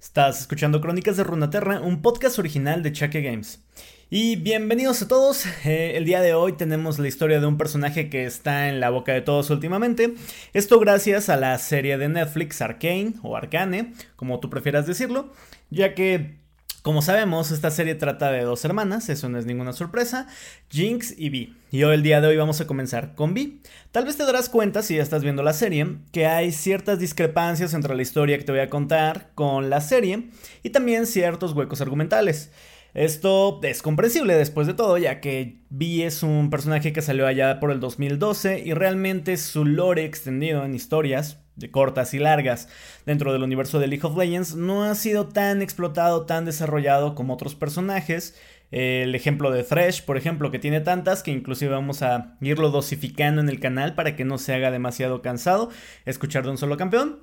Estás escuchando Crónicas de Runaterra, un podcast original de Chaque Games. Y bienvenidos a todos. Eh, el día de hoy tenemos la historia de un personaje que está en la boca de todos últimamente. Esto gracias a la serie de Netflix Arcane o Arcane, como tú prefieras decirlo, ya que como sabemos, esta serie trata de dos hermanas, eso no es ninguna sorpresa, Jinx y Vi. Y hoy el día de hoy vamos a comenzar con Vi. Tal vez te darás cuenta, si ya estás viendo la serie, que hay ciertas discrepancias entre la historia que te voy a contar con la serie y también ciertos huecos argumentales. Esto es comprensible después de todo, ya que Vi es un personaje que salió allá por el 2012 y realmente su lore extendido en historias de cortas y largas dentro del universo de League of Legends no ha sido tan explotado, tan desarrollado como otros personajes. El ejemplo de Thresh, por ejemplo, que tiene tantas que inclusive vamos a irlo dosificando en el canal para que no se haga demasiado cansado escuchar de un solo campeón.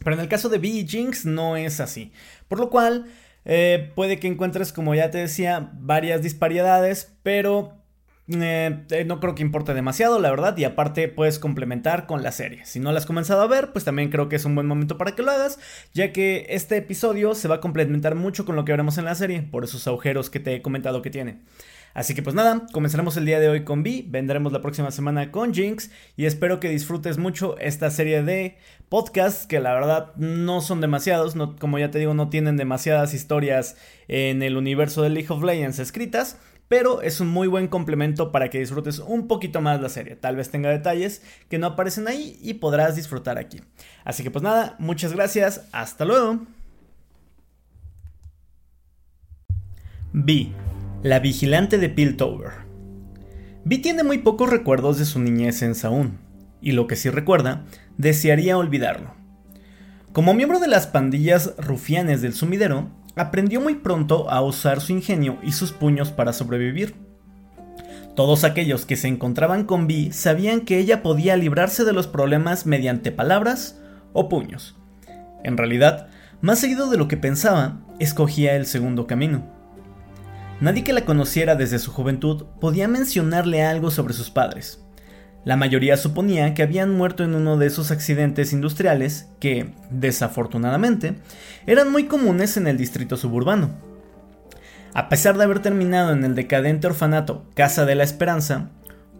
Pero en el caso de B y Jinx no es así. Por lo cual eh, puede que encuentres, como ya te decía, varias disparidades, pero eh, eh, no creo que importe demasiado, la verdad, y aparte puedes complementar con la serie. Si no la has comenzado a ver, pues también creo que es un buen momento para que lo hagas, ya que este episodio se va a complementar mucho con lo que veremos en la serie, por esos agujeros que te he comentado que tiene. Así que pues nada, comenzaremos el día de hoy con Vi, vendremos la próxima semana con Jinx y espero que disfrutes mucho esta serie de podcasts que la verdad no son demasiados, como ya te digo, no tienen demasiadas historias en el universo de League of Legends escritas, pero es un muy buen complemento para que disfrutes un poquito más la serie. Tal vez tenga detalles que no aparecen ahí y podrás disfrutar aquí. Así que pues nada, muchas gracias, hasta luego. B. La vigilante de Piltover. B tiene muy pocos recuerdos de su niñez en Saún, y lo que sí recuerda, desearía olvidarlo. Como miembro de las pandillas rufianes del sumidero, aprendió muy pronto a usar su ingenio y sus puños para sobrevivir. Todos aquellos que se encontraban con Vi sabían que ella podía librarse de los problemas mediante palabras o puños. En realidad, más seguido de lo que pensaba, escogía el segundo camino. Nadie que la conociera desde su juventud podía mencionarle algo sobre sus padres. La mayoría suponía que habían muerto en uno de esos accidentes industriales que, desafortunadamente, eran muy comunes en el distrito suburbano. A pesar de haber terminado en el decadente orfanato Casa de la Esperanza,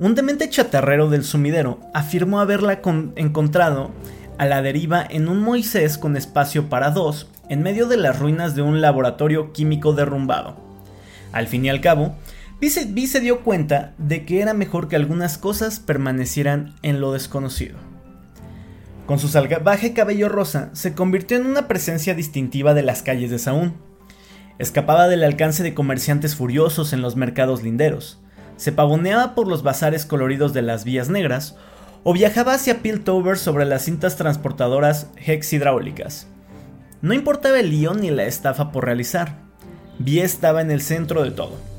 un demente chatarrero del sumidero afirmó haberla encontrado a la deriva en un Moisés con espacio para dos en medio de las ruinas de un laboratorio químico derrumbado. Al fin y al cabo, Vi se, dio cuenta de que era mejor que algunas cosas permanecieran en lo desconocido. Con su salvaje cabello rosa, se convirtió en una presencia distintiva de las calles de Saúl. Escapaba del alcance de comerciantes furiosos en los mercados linderos, se pavoneaba por los bazares coloridos de las vías negras, o viajaba hacia Piltover sobre las cintas transportadoras Hex hidráulicas. No importaba el lío ni la estafa por realizar, Vi estaba en el centro de todo.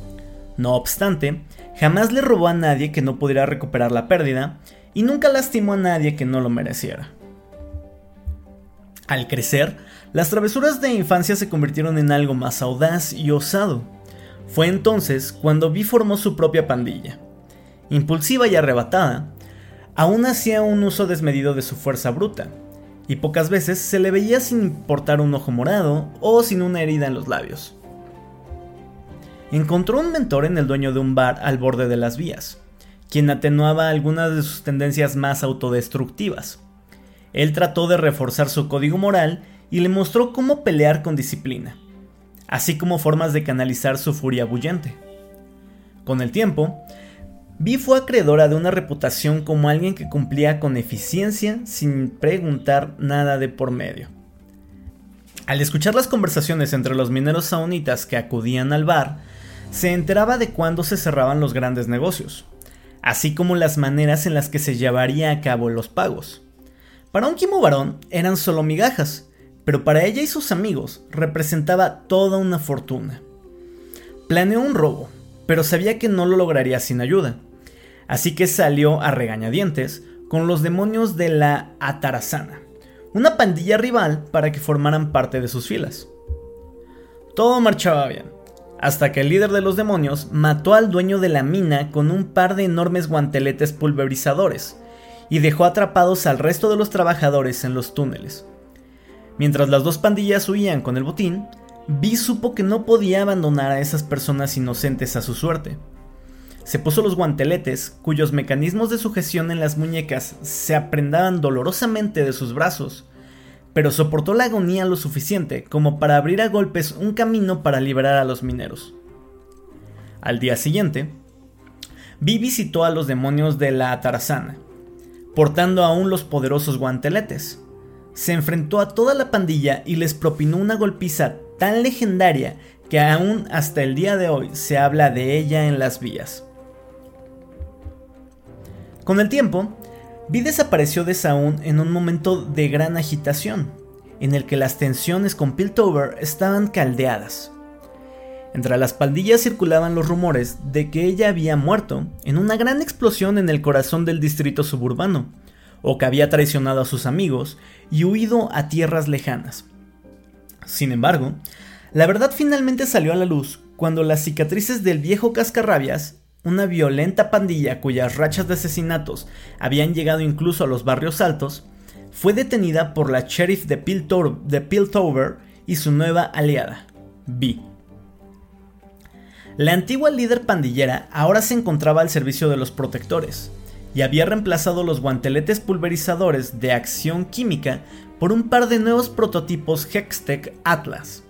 No obstante, jamás le robó a nadie que no pudiera recuperar la pérdida y nunca lastimó a nadie que no lo mereciera. Al crecer, las travesuras de infancia se convirtieron en algo más audaz y osado. Fue entonces cuando Vi formó su propia pandilla. Impulsiva y arrebatada, aún hacía un uso desmedido de su fuerza bruta, y pocas veces se le veía sin importar un ojo morado o sin una herida en los labios encontró un mentor en el dueño de un bar al borde de las vías, quien atenuaba algunas de sus tendencias más autodestructivas. Él trató de reforzar su código moral y le mostró cómo pelear con disciplina, así como formas de canalizar su furia bullente. Con el tiempo, Vi fue acreedora de una reputación como alguien que cumplía con eficiencia sin preguntar nada de por medio. Al escuchar las conversaciones entre los mineros saunitas que acudían al bar, se enteraba de cuándo se cerraban los grandes negocios, así como las maneras en las que se llevaría a cabo los pagos. Para un Kimo varón eran solo migajas, pero para ella y sus amigos representaba toda una fortuna. Planeó un robo, pero sabía que no lo lograría sin ayuda, así que salió a regañadientes con los demonios de la Atarazana, una pandilla rival para que formaran parte de sus filas. Todo marchaba bien, hasta que el líder de los demonios mató al dueño de la mina con un par de enormes guanteletes pulverizadores y dejó atrapados al resto de los trabajadores en los túneles. Mientras las dos pandillas huían con el botín, Vi supo que no podía abandonar a esas personas inocentes a su suerte. Se puso los guanteletes, cuyos mecanismos de sujeción en las muñecas se aprendaban dolorosamente de sus brazos, pero soportó la agonía lo suficiente como para abrir a golpes un camino para liberar a los mineros. Al día siguiente, Vi visitó a los demonios de la Atarazana, portando aún los poderosos guanteletes. Se enfrentó a toda la pandilla y les propinó una golpiza tan legendaria que aún hasta el día de hoy se habla de ella en las vías. Con el tiempo, Vi desapareció de Saúl en un momento de gran agitación, en el que las tensiones con Piltover estaban caldeadas. Entre las pandillas circulaban los rumores de que ella había muerto en una gran explosión en el corazón del distrito suburbano, o que había traicionado a sus amigos y huido a tierras lejanas. Sin embargo, la verdad finalmente salió a la luz cuando las cicatrices del viejo cascarrabias, una violenta pandilla cuyas rachas de asesinatos habían llegado incluso a los barrios altos, fue detenida por la sheriff de, Piltover y su nueva aliada, B. La antigua líder pandillera ahora se encontraba al servicio de los protectores, y había reemplazado los guanteletes pulverizadores de acción química por un par de nuevos prototipos Hextech Atlas.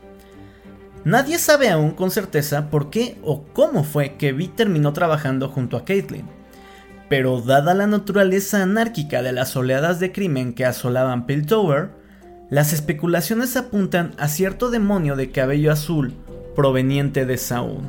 Nadie sabe aún con certeza por qué o cómo fue que Vi terminó trabajando junto a Caitlyn, pero dada la naturaleza anárquica de las oleadas de crimen que asolaban Piltover, las especulaciones apuntan a cierto demonio de cabello azul proveniente de Saúl.